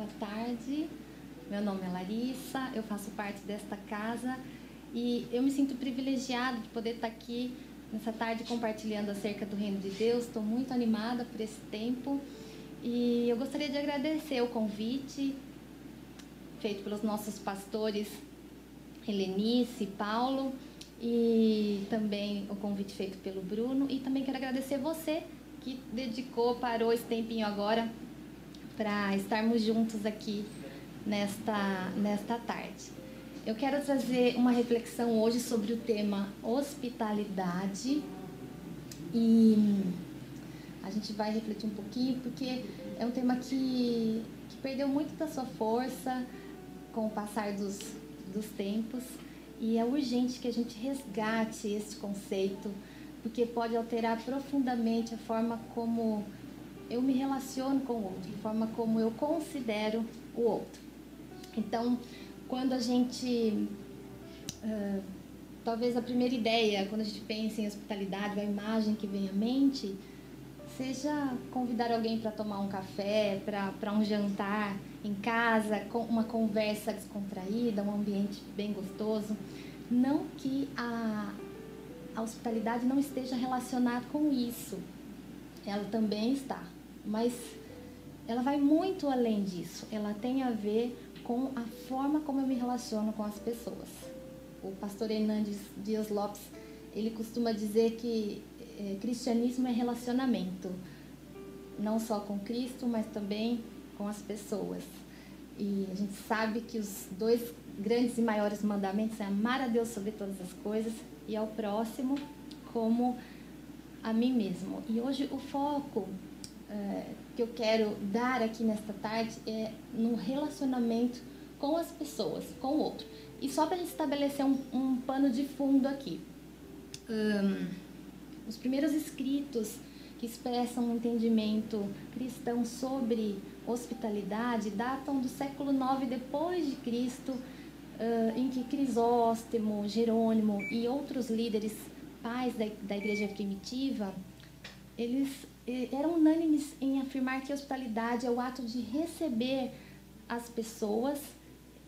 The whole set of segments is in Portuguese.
Boa tarde. Meu nome é Larissa, eu faço parte desta casa e eu me sinto privilegiada de poder estar aqui nessa tarde compartilhando acerca do Reino de Deus. Estou muito animada por esse tempo e eu gostaria de agradecer o convite feito pelos nossos pastores Helenice e Paulo e também o convite feito pelo Bruno e também quero agradecer você que dedicou, parou esse tempinho agora para estarmos juntos aqui nesta, nesta tarde. Eu quero trazer uma reflexão hoje sobre o tema hospitalidade e a gente vai refletir um pouquinho porque é um tema que, que perdeu muito da sua força com o passar dos, dos tempos e é urgente que a gente resgate esse conceito porque pode alterar profundamente a forma como eu me relaciono com o outro, a forma como eu considero o outro. Então, quando a gente. Uh, talvez a primeira ideia, quando a gente pensa em hospitalidade, a imagem que vem à mente, seja convidar alguém para tomar um café, para um jantar em casa, com uma conversa descontraída, um ambiente bem gostoso. Não que a, a hospitalidade não esteja relacionada com isso, ela também está, mas ela vai muito além disso. Ela tem a ver com a forma como eu me relaciono com as pessoas. O pastor Hernandes Dias Lopes, ele costuma dizer que é, cristianismo é relacionamento, não só com Cristo, mas também com as pessoas. E a gente sabe que os dois grandes e maiores mandamentos é amar a Deus sobre todas as coisas e ao próximo como a mim mesmo. E hoje o foco é, que eu quero dar aqui nesta tarde é no relacionamento com as pessoas, com o outro. E só para estabelecer um, um, pano de fundo aqui. Um, os primeiros escritos que expressam um entendimento cristão sobre hospitalidade datam do século IX depois de Cristo, uh, em que Crisóstomo, Jerônimo e outros líderes pais da, da igreja primitiva, eles eram unânimes em afirmar que a hospitalidade é o ato de receber as pessoas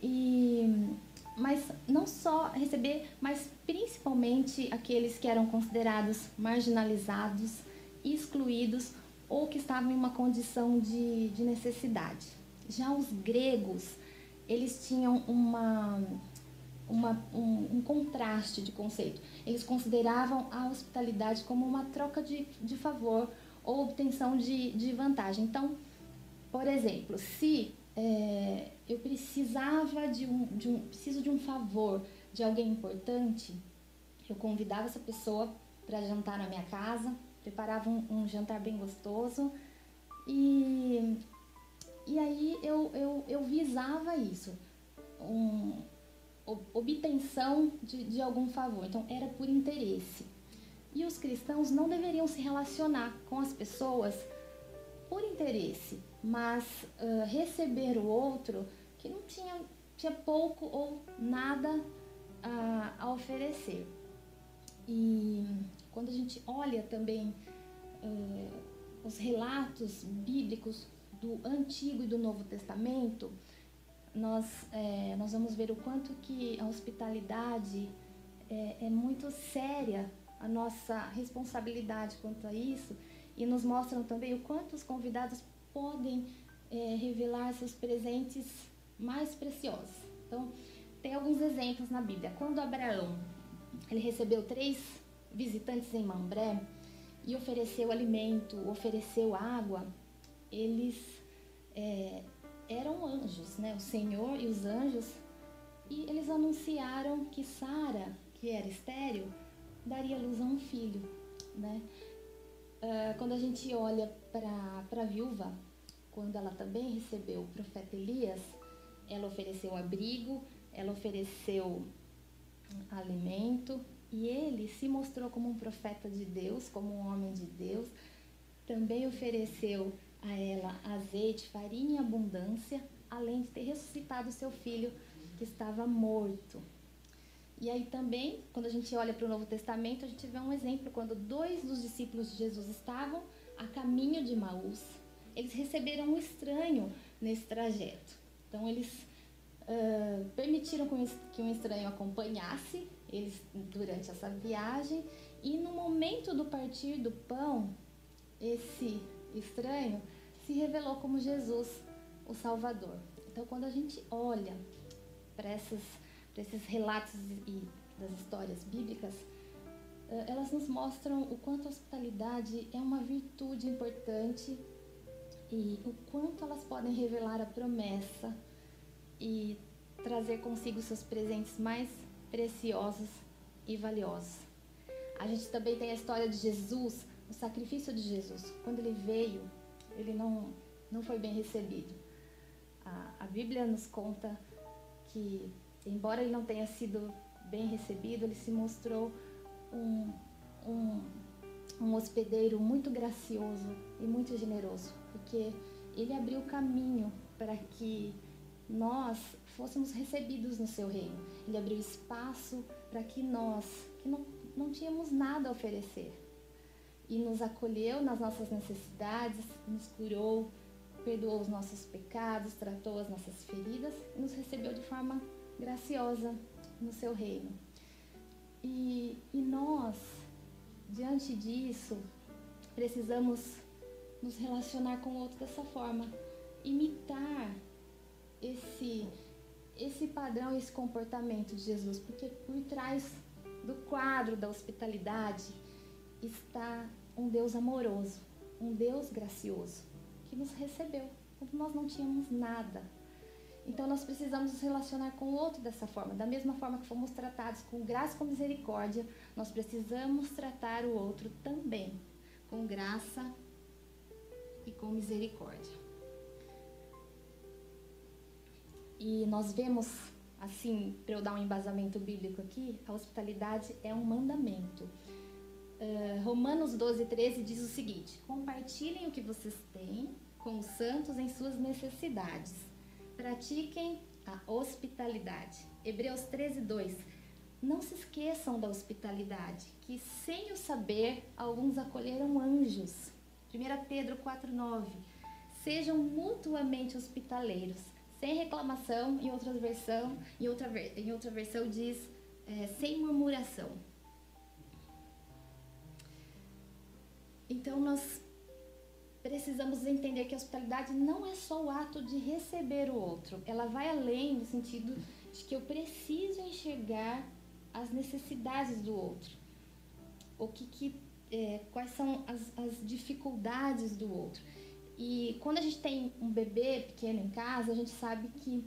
e mas não só receber, mas principalmente aqueles que eram considerados marginalizados, excluídos ou que estavam em uma condição de, de necessidade. Já os gregos, eles tinham uma, uma, um, um, contraste de conceito. Eles consideravam a hospitalidade como uma troca de, de favor ou obtenção de, de vantagem. Então, por exemplo, se é, eu precisava de um, de um, preciso de um favor de alguém importante, eu convidava essa pessoa para jantar na minha casa, preparava um, um, jantar bem gostoso e, e aí eu, eu, eu visava isso, um, obtenção de, de algum favor, então era por interesse. E os cristãos não deveriam se relacionar com as pessoas por interesse, mas uh, receber o outro que não tinha, tinha pouco ou nada uh, a oferecer. E quando a gente olha também uh, os relatos bíblicos do Antigo e do Novo Testamento, nós, é, nós vamos ver o quanto que a hospitalidade é, é muito séria, a nossa responsabilidade quanto a isso, e nos mostram também o quanto os convidados podem é, revelar seus presentes mais preciosos. Então, tem alguns exemplos na Bíblia. Quando Abraão ele recebeu três visitantes em Mambré e ofereceu alimento, ofereceu água, eles é, eram anjos, né? O Senhor e os anjos, e eles anunciaram que Sara, que era estéril, daria luz a um filho, né? Uh, quando a gente olha para a viúva, quando ela também recebeu o profeta Elias, ela ofereceu abrigo, ela ofereceu alimento e ele se mostrou como um profeta de Deus, como um homem de Deus. Também ofereceu a ela azeite, farinha em abundância, além de ter ressuscitado seu filho que estava morto. E aí também, quando a gente olha para o Novo Testamento, a gente vê um exemplo quando dois dos discípulos de Jesus estavam a caminho de Maús. Eles receberam um estranho nesse trajeto. Então eles uh, permitiram que um estranho acompanhasse eles durante essa viagem e no momento do partir do pão, esse estranho se revelou como Jesus, o Salvador. Então quando a gente olha para esses relatos e das histórias bíblicas, eh, elas nos mostram o quanto a hospitalidade é uma virtude importante e o quanto elas podem revelar a promessa e trazer consigo seus presentes mais preciosos e valiosos. A gente também tem a história de Jesus, o sacrifício de Jesus. Quando ele veio, ele não, não foi bem recebido. A, a Bíblia nos conta que, embora ele não tenha sido bem recebido, ele se mostrou um, um, um hospedeiro muito gracioso e muito generoso, porque ele abriu o caminho para que nós fôssemos recebidos no seu reino. Ele abriu espaço para que nós, que não, não tínhamos nada a oferecer, e nos acolheu nas nossas necessidades, nos curou, perdoou os nossos pecados, tratou as nossas feridas e nos recebeu de forma graciosa no seu reino. E, e nós, diante disso, precisamos nos relacionar com o outro dessa forma, imitar esse esse padrão, esse comportamento de Jesus, porque por trás do quadro da hospitalidade está um Deus amoroso, um Deus gracioso, que nos recebeu quando nós não tínhamos nada. Então nós precisamos nos relacionar com o outro dessa forma, da mesma forma que fomos tratados com graça e com misericórdia, nós precisamos tratar o outro também com graça e com misericórdia. E nós vemos, assim, para eu dar um embasamento bíblico aqui, a hospitalidade é um mandamento. Uh, Romanos 12, 13 diz o seguinte: Compartilhem o que vocês têm com os santos em suas necessidades. Pratiquem a hospitalidade. Hebreus 13, 2. Não se esqueçam da hospitalidade, que sem o saber alguns acolheram anjos. 1 Pedro 4, 9. Sejam mutuamente hospitaleiros sem reclamação, em outra versão, em outra, em outra versão diz é, sem murmuração. Então nós precisamos entender que a hospitalidade não é só o ato de receber o outro, ela vai além no sentido de que eu preciso enxergar as necessidades do outro, o que, que é, quais são as, as dificuldades do outro. E quando a gente tem um bebê pequeno em casa, a gente sabe que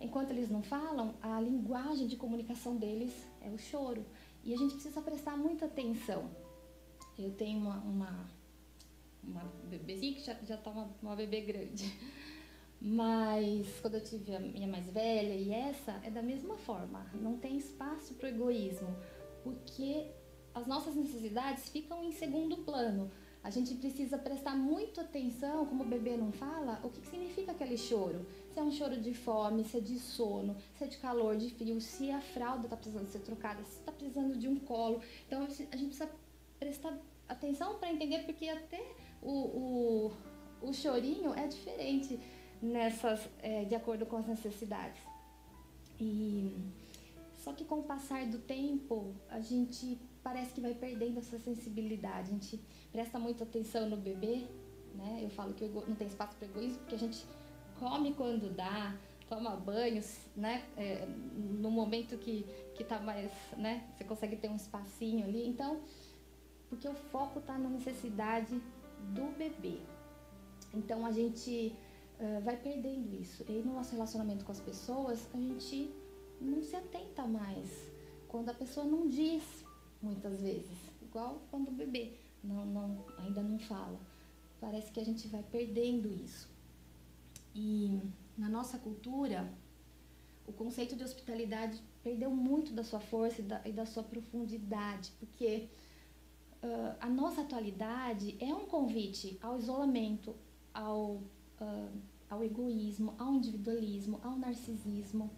enquanto eles não falam, a linguagem de comunicação deles é o choro. E a gente precisa prestar muita atenção. Eu tenho uma, uma, uma bebezinha que já, já tá uma, uma bebê grande. Mas quando eu tive a minha mais velha e essa, é da mesma forma. Não tem espaço para o egoísmo, porque as nossas necessidades ficam em segundo plano. A gente precisa prestar muito atenção, como o bebê não fala, o que, que significa aquele choro. Se é um choro de fome, se é de sono, se é de calor, de frio, se a fralda está precisando ser trocada, se está precisando de um colo. Então a gente precisa prestar atenção para entender, porque até o, o, o chorinho é diferente nessas, é, de acordo com as necessidades. E só que com o passar do tempo, a gente parece que vai perdendo essa sensibilidade. A gente presta muita atenção no bebê, né? Eu falo que não tem espaço para egoísmo porque a gente come quando dá, toma banho, né? É, no momento que que tá mais, né? Você consegue ter um espacinho ali. Então, porque o foco está na necessidade do bebê. Então a gente uh, vai perdendo isso. E no nosso relacionamento com as pessoas, a gente não se atenta mais. Quando a pessoa não diz, muitas vezes, igual quando o bebê não, não, ainda não fala. Parece que a gente vai perdendo isso. E na nossa cultura, o conceito de hospitalidade perdeu muito da sua força e da, e da sua profundidade, porque uh, a nossa atualidade é um convite ao isolamento, ao, uh, ao egoísmo, ao individualismo, ao narcisismo.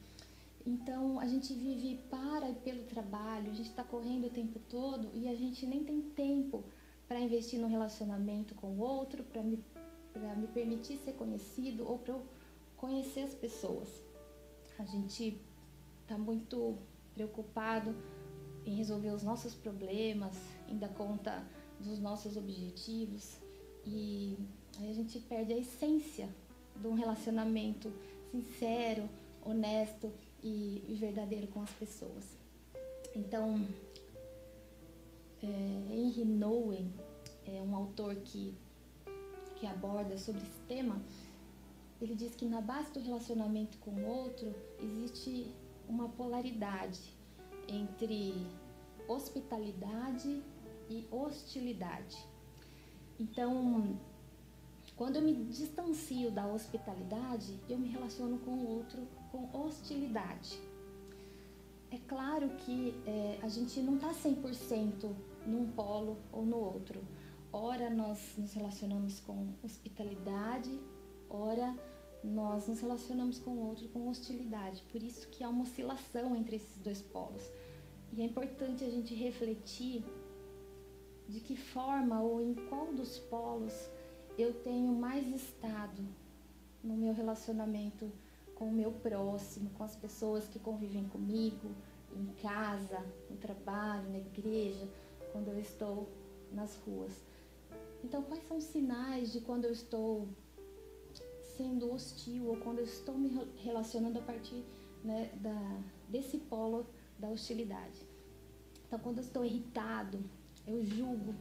Então a gente vive para e pelo trabalho, a gente está correndo o tempo todo e a gente nem tem tempo para investir no relacionamento com o outro, para me me permitir ser conhecido ou para eu conhecer as pessoas. A gente está muito preocupado em resolver os nossos problemas, dar conta dos nossos objetivos e aí a gente perde a essência de um relacionamento sincero, honesto e, verdadeiro com as pessoas. Então, é, Henry Nouwen é um autor que, que aborda sobre esse tema. Ele diz que na base do relacionamento com o outro existe uma polaridade entre hospitalidade e hostilidade. Então, quando eu me distancio da hospitalidade, eu me relaciono com o outro com hostilidade. É claro que é, a gente não está 100% num polo ou no outro. Ora nós nos relacionamos com hospitalidade, ora nós nos relacionamos com o outro com hostilidade. Por isso que há uma oscilação entre esses dois polos. E é importante a gente refletir de que forma ou em qual dos polos eu tenho mais estado no meu relacionamento com o meu próximo, com as pessoas que convivem comigo, em casa, no trabalho, na igreja, quando eu estou nas ruas. Então, quais são os sinais de quando eu estou sendo hostil ou quando eu estou me relacionando a partir né, da, desse polo da hostilidade? Então, quando eu estou irritado, eu julgo,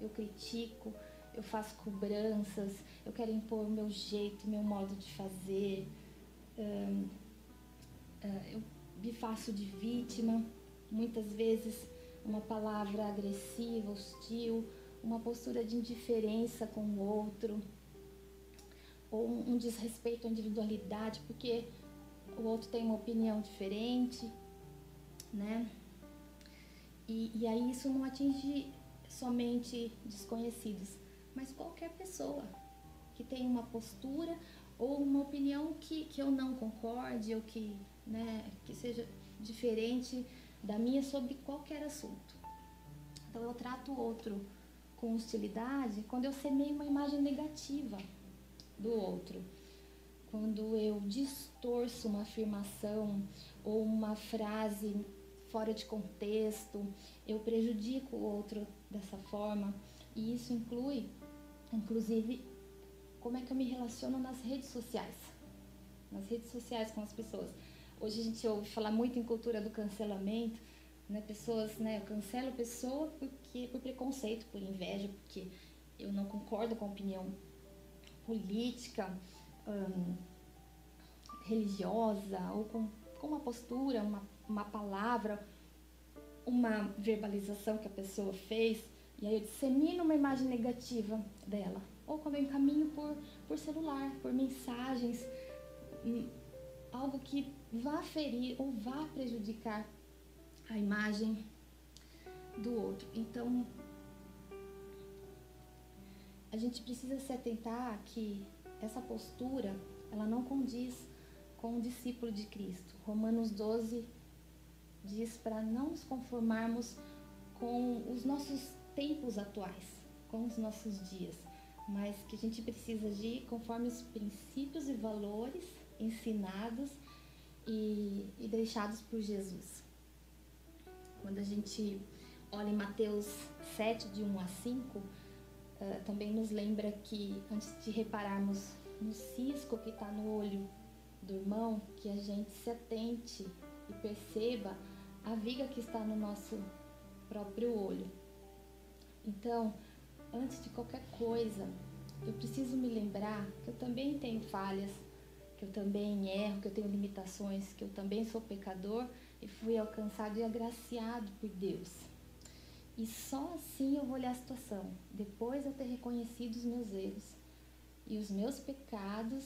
eu critico, eu faço cobranças, eu quero impor o meu jeito, o meu modo de fazer, uh, eu me faço de vítima, muitas vezes uma palavra agressiva, hostil, uma postura de indiferença com o outro, ou um desrespeito à individualidade, porque o outro tem uma opinião diferente, né? E, e aí isso não atinge somente desconhecidos, mas qualquer pessoa que tem uma postura ou uma opinião que, que eu não concorde ou que, né, que seja diferente da minha sobre qualquer assunto. Então eu trato o outro com hostilidade quando eu semeio uma imagem negativa do outro. Quando eu distorço uma afirmação ou uma frase fora de contexto, eu prejudico o outro dessa forma. E isso inclui, inclusive, como é que eu me relaciono nas redes sociais. Nas redes sociais com as pessoas. Hoje a gente ouve falar muito em cultura do cancelamento, né? Pessoas, né? Eu cancelo a pessoa porque, por preconceito, por inveja, porque eu não concordo com a opinião política, hum, religiosa ou com, com uma postura, uma, uma palavra, uma verbalização que a pessoa fez. E aí eu dissemino uma imagem negativa dela. Ou quando eu encaminho por, por celular, por mensagens, hum, algo que vá ferir ou vá prejudicar a imagem do outro. Então, a gente precisa se atentar que essa postura, ela não condiz com o discípulo de Cristo. Romanos 12 diz para não nos conformarmos com os nossos tempos atuais, com os nossos dias, mas que a gente precisa agir conforme os princípios e valores ensinados e, e deixados por Jesus. Quando a gente olha em Mateus 7, de 1 a 5, uh, eh, também nos lembra que antes de repararmos no cisco que está no olho do irmão, que a gente se atente e perceba a viga que está no nosso próprio olho. Então, antes de qualquer coisa, eu preciso me lembrar que eu também tenho falhas, que eu também erro, que eu tenho limitações, que eu também sou pecador e fui alcançado e agraciado por Deus. E só assim eu vou olhar a situação, depois de eu ter reconhecido os meus erros e os meus pecados,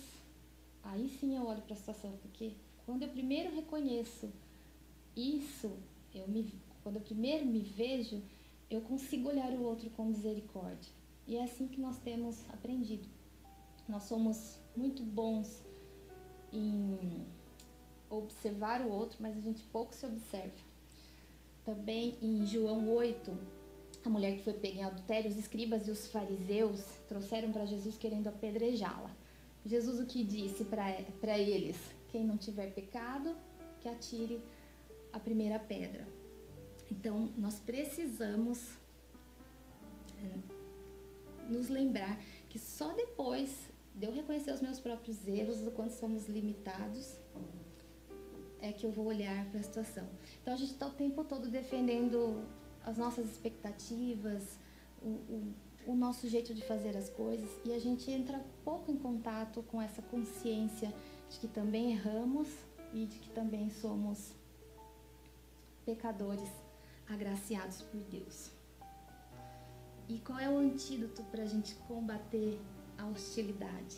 aí sim eu olho para a situação, porque quando eu primeiro reconheço isso, eu me, quando eu primeiro me vejo, eu consigo olhar o outro com misericórdia. E é assim que nós temos aprendido. Nós somos muito bons em observar o outro, mas a gente pouco se observa. Também em João 8, a mulher que foi pega em adultério, os escribas e os fariseus trouxeram para Jesus querendo apedrejá-la. Jesus o que disse para eles? Quem não tiver pecado, que atire a primeira pedra. Então, nós precisamos é, nos lembrar que só depois de eu reconhecer os meus próprios erros, do quanto somos limitados, é que eu vou olhar para a situação. Então, a gente está o tempo todo defendendo as nossas expectativas, o, o, o nosso jeito de fazer as coisas, e a gente entra pouco em contato com essa consciência de que também erramos e de que também somos pecadores agraciados por Deus. E qual é o antídoto para a gente combater a hostilidade?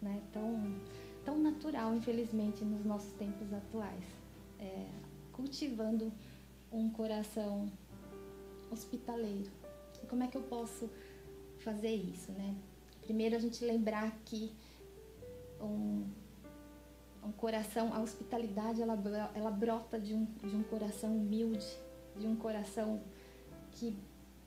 Né? Tão, tão natural, infelizmente, nos nossos tempos atuais. É, cultivando um coração hospitaleiro. E como é que eu posso fazer isso, né? Primeiro a gente lembrar que um, um coração, a hospitalidade ela, ela brota de um, de um coração humilde, de um coração que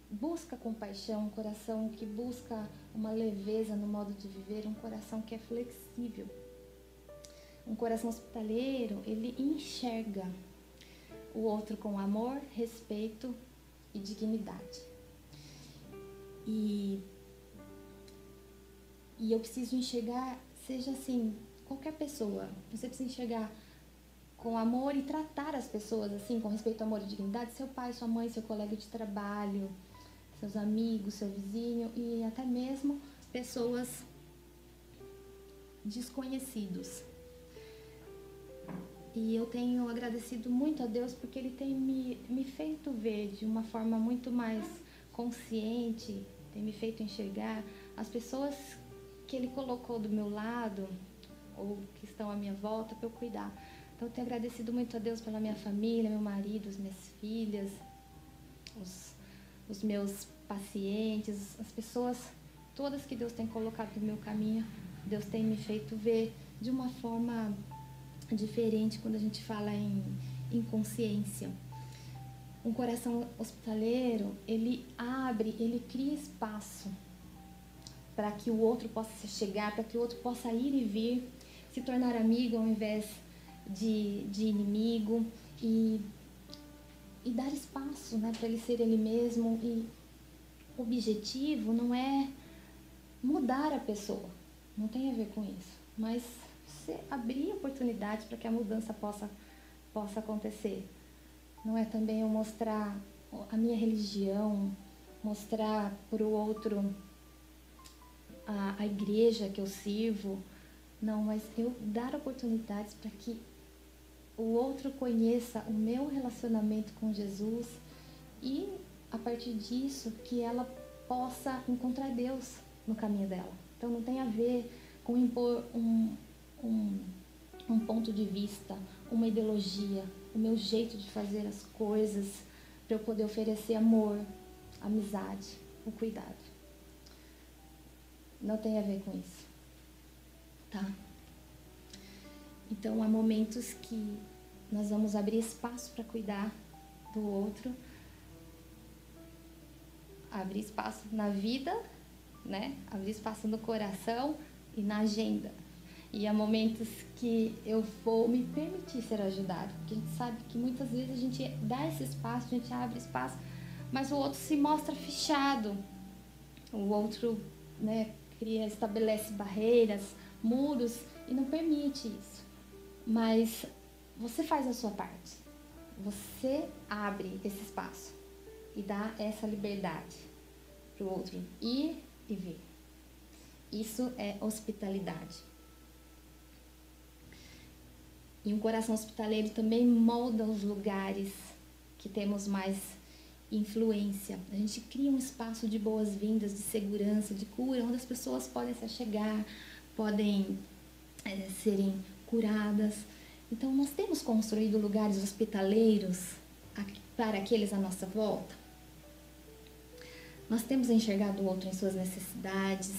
busca compaixão, um coração que busca uma leveza no modo de viver, um coração que é flexível. Um coração hospitaleiro, ele enxerga o outro com amor, respeito e dignidade. E, e eu preciso enxergar, seja assim, qualquer pessoa, você precisa enxergar com amor e tratar as pessoas assim, com respeito, amor e dignidade, seu pai, sua mãe, seu colega de trabalho, seus amigos, seu vizinho e até mesmo pessoas desconhecidos. E eu tenho agradecido muito a Deus porque Ele tem me, me feito ver de uma forma muito mais consciente, tem me feito enxergar as pessoas que Ele colocou do meu lado ou que estão à minha volta para eu cuidar. Então eu tenho agradecido muito a Deus pela minha família, meu marido, as minhas filhas, os, os meus pacientes, as pessoas todas que Deus tem colocado no meu caminho. Deus tem me feito ver de uma forma diferente quando a gente fala em, em consciência. Um coração hospitaleiro, ele abre, ele cria espaço para que o outro possa chegar, para que o outro possa ir e vir, se tornar amigo ao invés de, de inimigo e, e dar espaço né, para ele ser ele mesmo. E o objetivo não é mudar a pessoa, não tem a ver com isso, mas você abrir oportunidades para que a mudança possa, possa acontecer. Não é também eu mostrar a minha religião, mostrar para o outro a, a igreja que eu sirvo. Não, mas eu dar oportunidades para que o outro conheça o meu relacionamento com Jesus e a partir disso que ela possa encontrar Deus no caminho dela. Então não tem a ver com impor um, um, um ponto de vista, uma ideologia, o meu jeito de fazer as coisas para eu poder oferecer amor, amizade, o cuidado. Não tem a ver com isso. Tá? Então há momentos que nós vamos abrir espaço para cuidar do outro, abrir espaço na vida, né? Abrir espaço no coração e na agenda. E há momentos que eu vou me permitir ser ajudado. Porque a gente sabe que muitas vezes a gente dá esse espaço, a gente abre espaço, mas o outro se mostra fechado. O outro né, cria, estabelece barreiras, muros e não permite isso. Mas você faz a sua parte. Você abre esse espaço e dá essa liberdade para o outro ir e vir. Isso é hospitalidade. E um coração hospitaleiro também molda os lugares que temos mais influência. A gente cria um espaço de boas-vindas, de segurança, de cura, onde as pessoas podem se achegar, podem é, serem curadas. Então, nós temos construído lugares hospitaleiros para aqueles à nossa volta. Nós temos enxergado o outro em suas necessidades,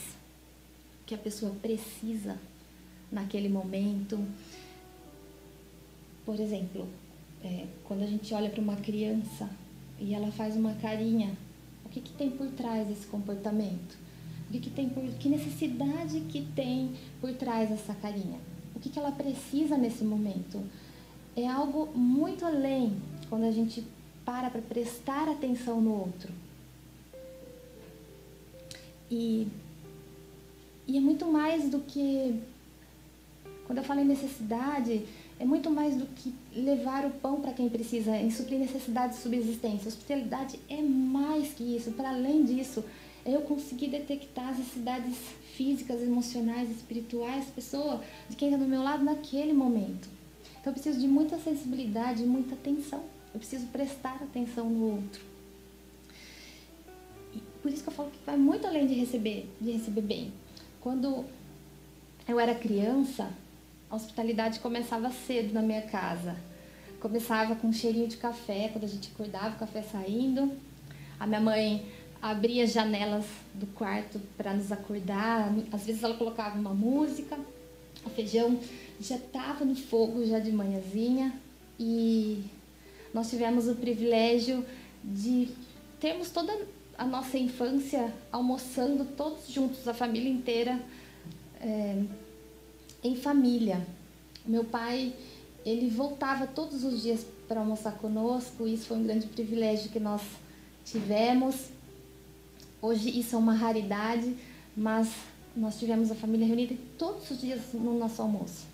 que a pessoa precisa naquele momento. Por exemplo, é, quando a gente olha para uma criança e ela faz uma carinha que, que tem por trás desse comportamento? O que, tem por, que necessidade que tem por trás dessa carinha? O que, que ela precisa nesse momento? É algo muito além quando a gente para para prestar atenção no outro. E, e é muito mais do que. Quando eu falo em necessidade, é muito mais do que levar o pão para quem precisa, em suprir necessidades de subsistência. Hospitalidade é mais que isso. Para além disso, é eu conseguir detectar as necessidades físicas, emocionais, espirituais, pessoa, de quem está do meu lado naquele momento. Então eu preciso de muita sensibilidade, muita atenção. Eu preciso prestar atenção no outro. E por isso que eu falo que vai muito além de receber, de receber bem. Quando eu era criança, a hospitalidade começava cedo na minha casa. Começava com um cheirinho de café, quando a gente acordava, o café saindo. A minha mãe abria as janelas do quarto para nos acordar. Às vezes ela colocava uma música. O feijão já estava no fogo já de manhãzinha e nós tivemos o privilégio de termos toda a nossa infância almoçando todos juntos, a família inteira, é, em família. Meu pai, ele voltava todos os dias para almoçar conosco, isso foi um grande privilégio que nós tivemos. Hoje isso é uma raridade, mas nós tivemos a família reunida todos os dias no nosso almoço.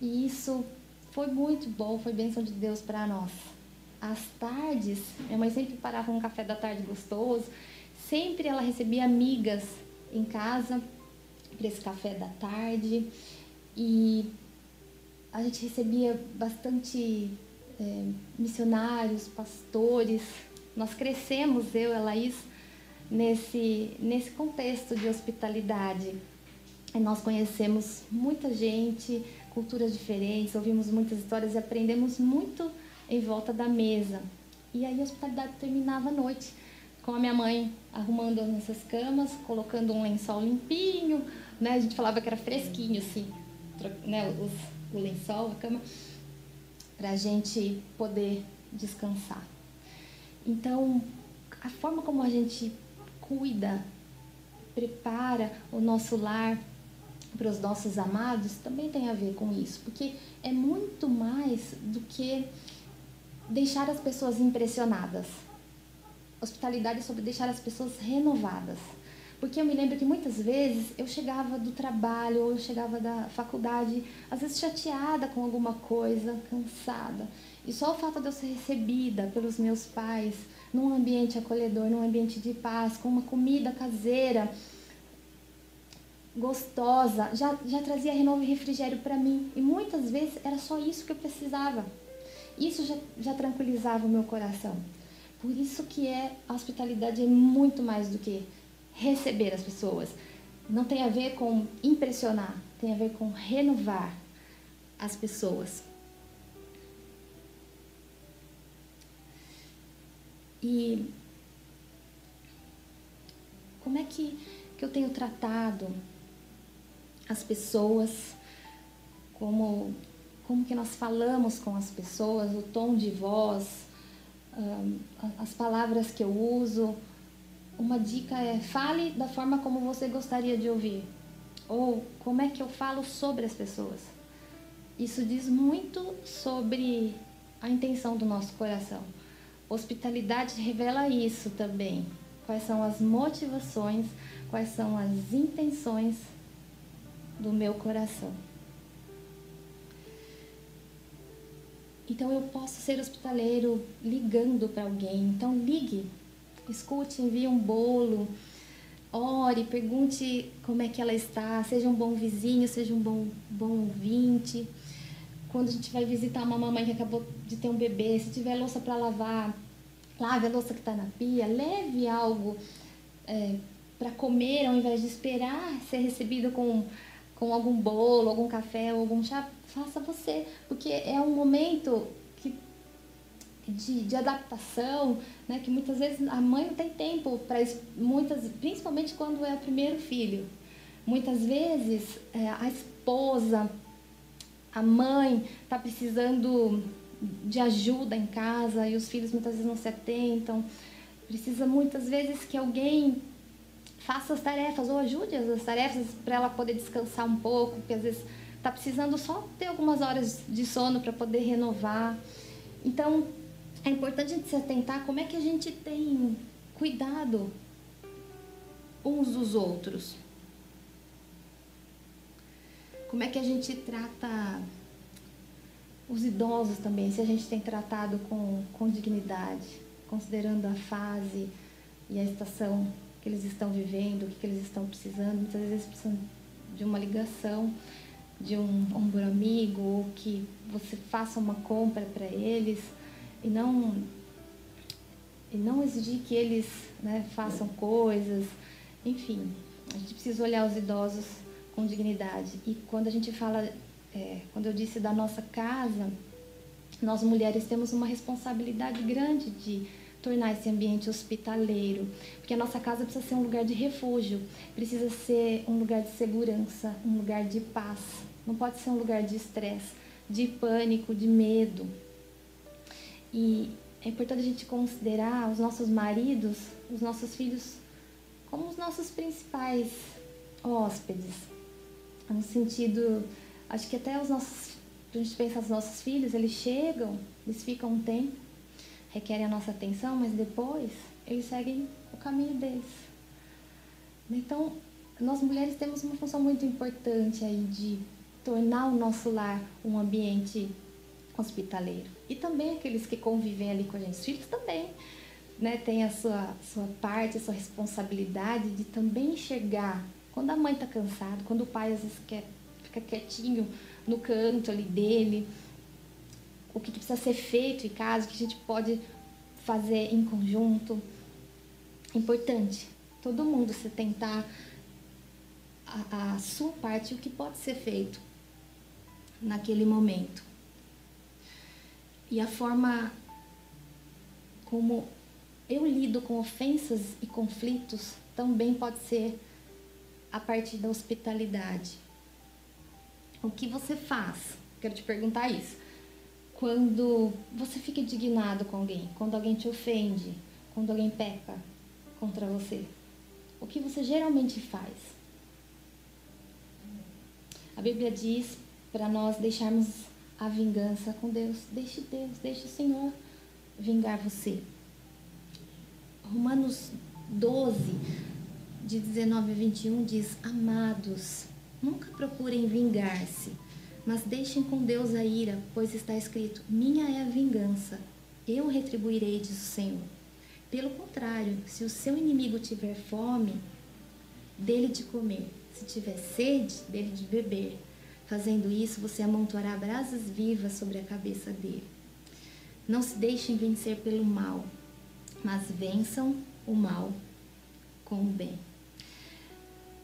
E isso foi muito bom, foi bênção de Deus para nós às tardes, minha mãe sempre parava um café da tarde gostoso, sempre ela recebia amigas em casa para esse café da tarde e a gente recebia bastante é, missionários, pastores. Nós crescemos, eu e a Laís, nesse, nesse contexto de hospitalidade. E nós conhecemos muita gente, culturas diferentes, ouvimos muitas histórias e aprendemos muito em volta da mesa. E aí a hospitalidade terminava à noite, com a minha mãe arrumando as nossas camas, colocando um lençol limpinho, né? A gente falava que era fresquinho, assim, né? O lençol, a cama, para a gente poder descansar. Então, a forma como a gente cuida, prepara o nosso lar para os nossos amados também tem a ver com isso, porque é muito mais do que deixar as pessoas impressionadas. Hospitalidade é sobre deixar as pessoas renovadas. Porque eu me lembro que muitas vezes eu chegava do trabalho ou eu chegava da faculdade, às vezes chateada com alguma coisa, cansada. E só o fato de eu ser recebida pelos meus pais num ambiente acolhedor, num ambiente de paz, com uma comida caseira, gostosa, já, já trazia renovo e refrigério para mim. E muitas vezes era só isso que eu precisava. Isso já, já tranquilizava o meu coração. Por isso que é a hospitalidade é muito mais do que receber as pessoas. Não tem a ver com impressionar, tem a ver com renovar as pessoas. E como é que, que eu tenho tratado as pessoas como como que nós falamos com as pessoas, o tom de voz, as palavras que eu uso. Uma dica é fale da forma como você gostaria de ouvir. Ou como é que eu falo sobre as pessoas. Isso diz muito sobre a intenção do nosso coração. Hospitalidade revela isso também. Quais são as motivações, quais são as intenções do meu coração. Então eu posso ser hospitaleiro ligando para alguém. Então ligue, escute, envie um bolo, ore, pergunte como é que ela está, seja um bom vizinho, seja um bom, bom ouvinte. Quando a gente vai visitar uma mamãe que acabou de ter um bebê, se tiver louça para lavar, lave a louça que está na pia, leve algo é, para comer ao invés de esperar ser recebido com, com algum bolo, algum café ou algum chá faça você, porque é um momento de, de adaptação, né, que muitas vezes a mãe não tem tempo para muitas, principalmente quando é o primeiro filho. Muitas vezes é, a esposa, a mãe está precisando de ajuda em casa e os filhos muitas vezes não se atentam. precisa muitas vezes que alguém faça as tarefas ou ajude as tarefas para ela poder descansar um pouco, porque às vezes está precisando só ter algumas horas de sono para poder renovar. Então, é importante a gente se atentar como é que a gente tem cuidado uns dos outros. Como é que a gente trata os idosos também, se a gente tem tratado com, com dignidade, considerando a fase e a estação que eles estão vivendo, o que, que eles estão precisando. Muitas vezes precisam de uma ligação, de um ombro amigo, ou que você faça uma compra para eles e não e não exigir que eles né, façam coisas, enfim, a gente precisa olhar os idosos com dignidade. E quando a gente fala, é, quando eu disse da nossa casa, nós mulheres temos uma responsabilidade grande de tornar esse ambiente hospitaleiro, porque a nossa casa precisa ser um lugar de refúgio, precisa ser um lugar de segurança, um lugar de paz, não pode ser um lugar de estresse, de pânico, de medo. E é importante a gente considerar os nossos maridos, os nossos filhos, como os nossos principais hóspedes. No sentido, acho que até os nossos, a gente pensa nos nossos filhos, eles chegam, eles ficam um tempo, requerem a nossa atenção, mas depois eles seguem o caminho deles. Então, nós mulheres temos uma função muito importante aí de tornar o nosso lar um ambiente hospitaleiro. E também aqueles que convivem ali com a gente, os filhos também, né, tem a sua, sua parte, a sua responsabilidade de também enxergar quando a mãe está cansada, quando o pai às vezes quer fica quietinho no canto ali dele, o que, que precisa ser feito em casa, o que a gente pode fazer em conjunto. Importante, todo mundo se tentar a, a sua parte, o que pode ser feito naquele momento. E a forma como eu lido com ofensas e conflitos também pode ser a partir da hospitalidade. O que você faz? Quero te perguntar isso quando você fica indignado com alguém, quando alguém te ofende, quando alguém peca contra você? O que você geralmente faz? A Bíblia diz para nós deixarmos a vingança com Deus. Deixe Deus, deixe o Senhor vingar você. Romanos 12, de 19 a 21 diz: Amados, nunca procurem vingar-se mas deixem com Deus a ira, pois está escrito: Minha é a vingança, eu retribuirei, diz o Senhor. Pelo contrário, se o seu inimigo tiver fome, dele de comer, se tiver sede, dele de beber. Fazendo isso, você amontoará brasas vivas sobre a cabeça dele. Não se deixem vencer pelo mal, mas vençam o mal com o bem.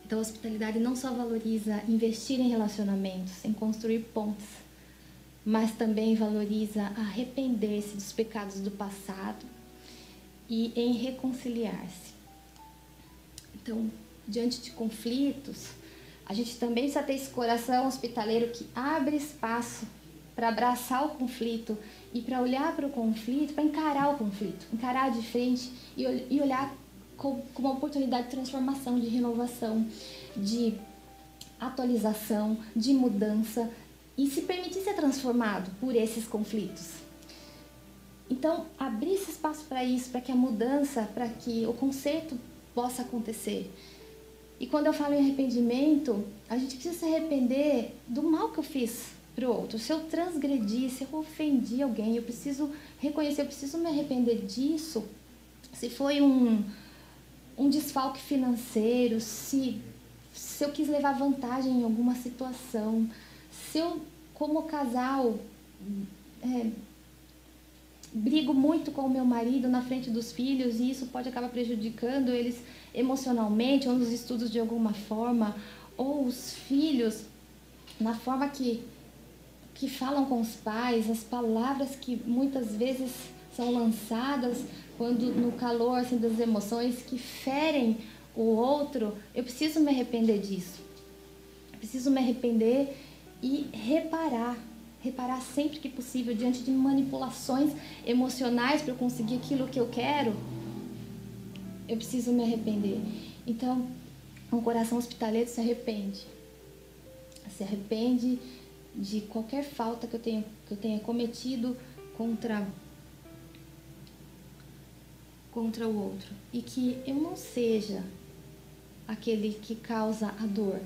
Então, a hospitalidade não só valoriza investir em relacionamentos, em construir pontes, mas também valoriza arrepender-se dos pecados do passado e em reconciliar-se. Então, diante de conflitos, a gente também precisa ter esse coração hospitaleiro que abre espaço para abraçar o conflito e para olhar para o conflito, para encarar o conflito, encarar de frente e, olhar com, uma oportunidade de transformação, de renovação, de atualização, de mudança e se permitir ser transformado por esses conflitos. Então, abrir esse espaço para isso, para que a mudança, para que o conserto possa acontecer. E quando eu falo em arrependimento, a gente precisa se arrepender do mal que eu fiz para o outro. Se eu transgredi, se eu ofendi alguém, eu preciso reconhecer, eu preciso me arrepender disso. Se foi um, um desfalque financeiro, se, se eu quis levar vantagem em alguma situação, se eu, como casal, é, brigo muito com o meu marido na frente dos filhos e isso pode acabar prejudicando eles emocionalmente ou nos estudos de alguma forma, ou os filhos na forma que, que falam com os pais, as palavras que muitas vezes são lançadas quando no calor assim, das emoções que ferem o outro, eu preciso me arrepender disso. Eu preciso me arrepender e reparar, reparar sempre que possível diante de manipulações emocionais para eu conseguir aquilo que eu quero. eu preciso me arrepender. Então, um coração hospitaleiro se arrepende. Se arrepende de qualquer falta que eu tenha, que eu tenha cometido contra contra o outro e que eu não seja aquele que causa a dor,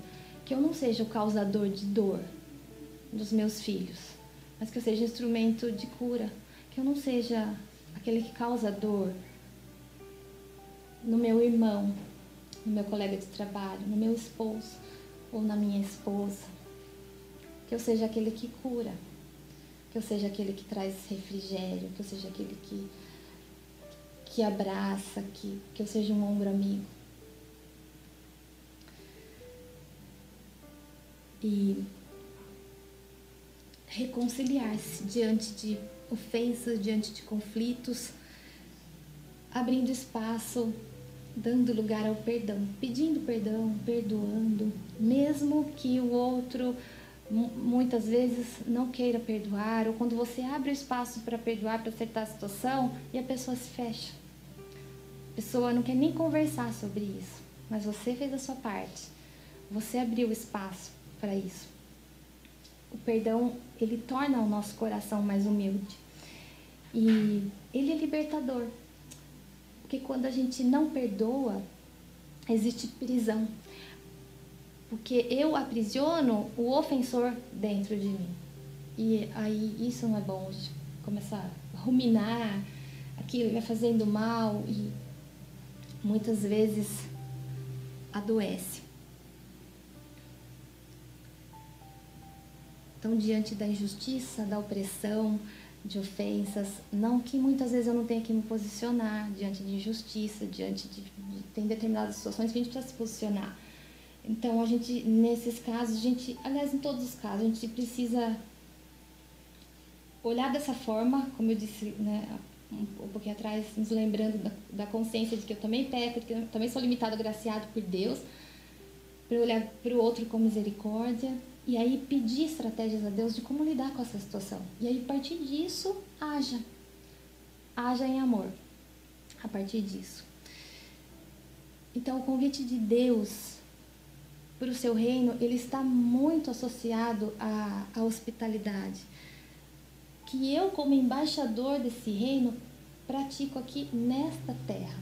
que eu não seja o causador de dor dos meus filhos, mas que eu seja instrumento de cura, que eu não seja aquele que causa dor no meu irmão, no meu colega de trabalho, no meu esposo ou na minha esposa, que eu seja aquele que cura, que eu seja aquele que traz refrigério, que eu seja aquele que que abraça, que, que eu seja um ombro amigo. E reconciliar-se diante de ofensas, diante de conflitos, abrindo espaço, dando lugar ao perdão, pedindo perdão, perdoando, mesmo que o outro muitas vezes não queira perdoar, ou quando você abre espaço para perdoar, para acertar a situação e a pessoa se fecha. A pessoa não quer nem conversar sobre isso, mas você fez a sua parte. Você abriu espaço para isso. O perdão, ele torna o nosso coração mais humilde. E ele é libertador. Porque quando a gente não perdoa, existe prisão. Porque eu aprisiono o ofensor dentro de mim. E aí isso não é bom. A gente começa a ruminar aquilo, vai fazendo mal e muitas vezes adoece. Então, diante da injustiça, da opressão, de ofensas, não que muitas vezes eu não tenha que me posicionar diante de injustiça, diante de, de tem determinadas situações que a gente precisa se posicionar. Então, a gente, nesses casos, a gente, aliás, em todos os casos, a gente precisa olhar dessa forma, como eu disse né, um, pouquinho atrás, nos lembrando da, da, consciência de que eu também peco, que eu também sou limitado, agraciado por Deus, para olhar para o outro com misericórdia e aí pedir estratégias a Deus de como lidar com essa situação. E aí, a partir disso, haja. Haja em amor. A partir disso. Então, o convite de Deus para o seu reino, ele está muito associado à, à hospitalidade. Que eu, como embaixador desse reino, pratico aqui nesta terra.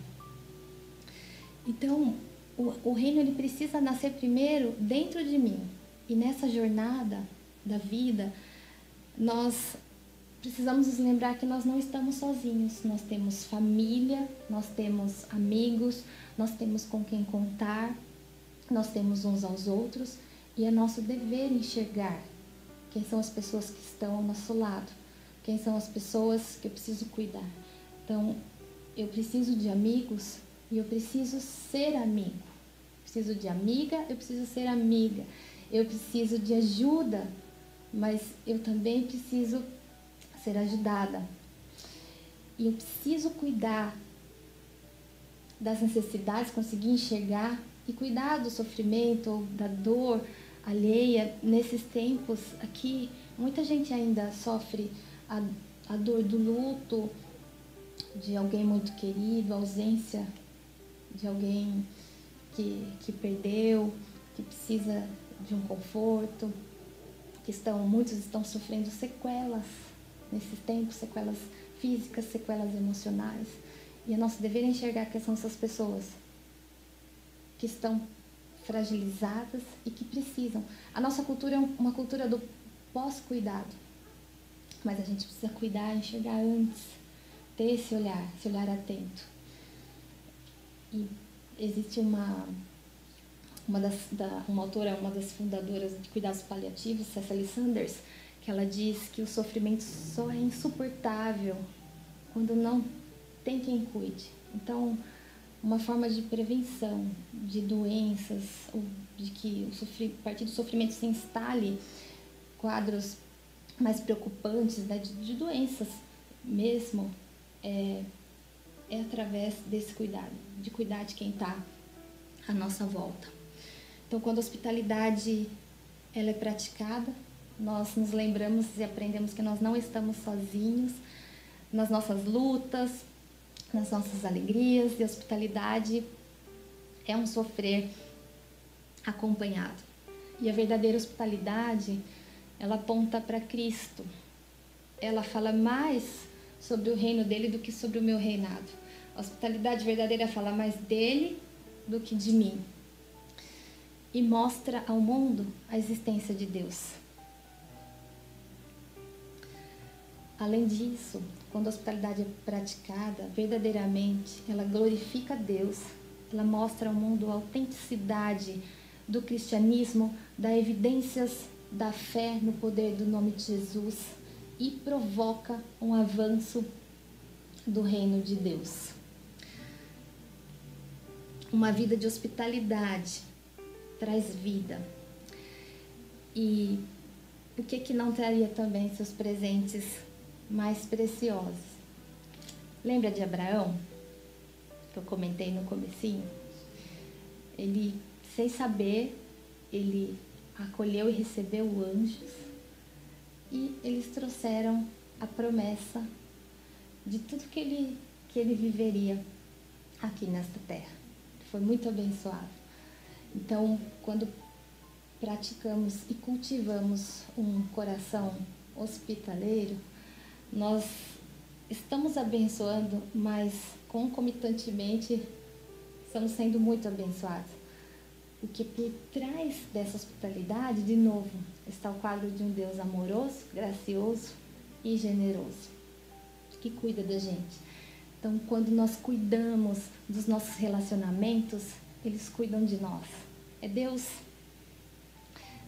Então, o, o reino ele precisa nascer primeiro dentro de mim. E nessa jornada da vida, nós precisamos nos lembrar que nós não estamos sozinhos. Nós temos família, nós temos amigos, nós temos com quem contar, nós temos uns aos outros e é nosso dever enxergar quem são as pessoas que estão ao nosso lado, quem são as pessoas que eu preciso cuidar. Então, eu preciso de amigos e eu preciso ser amigo. Preciso de amiga, eu preciso ser amiga. Eu preciso de ajuda, mas eu também preciso ser ajudada. E eu preciso cuidar das necessidades, conseguir enxergar e cuidar do sofrimento ou da dor alheia nesses tempos aqui muita gente ainda sofre a, a dor do luto de alguém muito querido, a ausência de alguém que, que perdeu, que precisa de um conforto, que estão, muitos estão sofrendo sequelas nesses tempos, sequelas físicas, sequelas emocionais. E é nosso dever enxergar que são essas pessoas que estão fragilizadas e que precisam. A nossa cultura é uma cultura do pós-cuidado, mas a gente precisa cuidar, enxergar antes, ter esse olhar, esse olhar atento. E existe uma uma das da, uma autora, uma das fundadoras de cuidados paliativos, Cecily Sanders, que ela diz que o sofrimento só é insuportável quando não tem quem cuide. Então, uma forma de prevenção de doenças, ou de que o sofri, a partir do sofrimento se instale quadros mais preocupantes né, de, de doenças mesmo, é, é através desse cuidado, de cuidar de quem está à nossa volta. Então, quando a hospitalidade ela é praticada, nós nos lembramos e aprendemos que nós não estamos sozinhos nas nossas lutas, nas nossas alegrias e hospitalidade é um sofrer acompanhado. E a verdadeira hospitalidade, ela aponta para Cristo. Ela fala mais sobre o reino dele do que sobre o meu reinado. A hospitalidade verdadeira fala mais dele do que de mim. E mostra ao mundo a existência de Deus. Além disso, quando a hospitalidade é praticada verdadeiramente, ela glorifica Deus, ela mostra ao mundo a autenticidade do cristianismo, dá evidências da fé no poder do nome de Jesus e provoca um avanço do reino de Deus. Uma vida de hospitalidade traz vida. E o que que não traria também seus presentes mais preciosos? Lembra de Abraão? Que eu comentei no comecinho? Ele, sem saber, ele acolheu e recebeu anjos e eles trouxeram a promessa de tudo que ele, que ele viveria aqui nesta terra. Foi muito abençoado. Então, quando praticamos e cultivamos um coração hospitaleiro, nós estamos abençoando, mas concomitantemente estamos sendo muito abençoados. Porque por trás dessa hospitalidade, de novo, está o quadro de um Deus amoroso, gracioso e generoso, que cuida da gente. Então, quando nós cuidamos dos nossos relacionamentos, eles cuidam de nós. É Deus.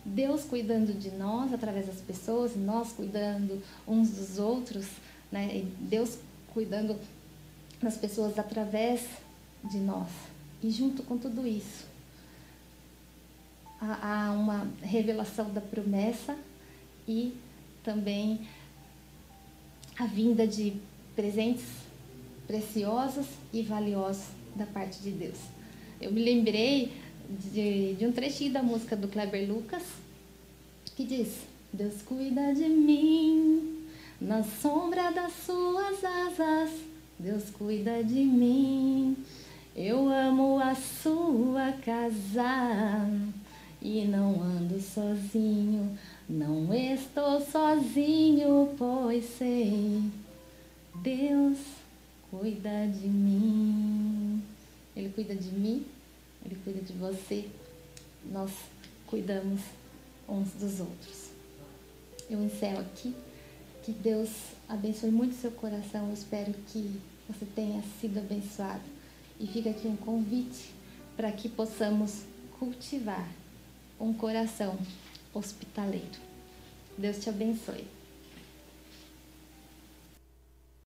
Deus cuidando de nós através das pessoas, nós cuidando uns dos outros, né? Deus cuidando das pessoas através de nós. E junto com tudo isso, há uma revelação da promessa e também a vinda de presentes preciosos e valiosos da parte de Deus. Eu me lembrei de, de um trechinho da música do Kleber Lucas que diz: Deus cuida de mim na sombra das suas asas. Deus cuida de mim. Eu amo a sua casa e não ando sozinho, não estou sozinho, pois sei, Deus cuida de mim. Ele cuida de mim, ele cuida de você, nós cuidamos uns dos outros. Eu encerro aqui. Que Deus abençoe muito seu coração. Eu espero que você tenha sido abençoado. E fica aqui um convite para que possamos cultivar um coração hospitaleiro. Deus te abençoe.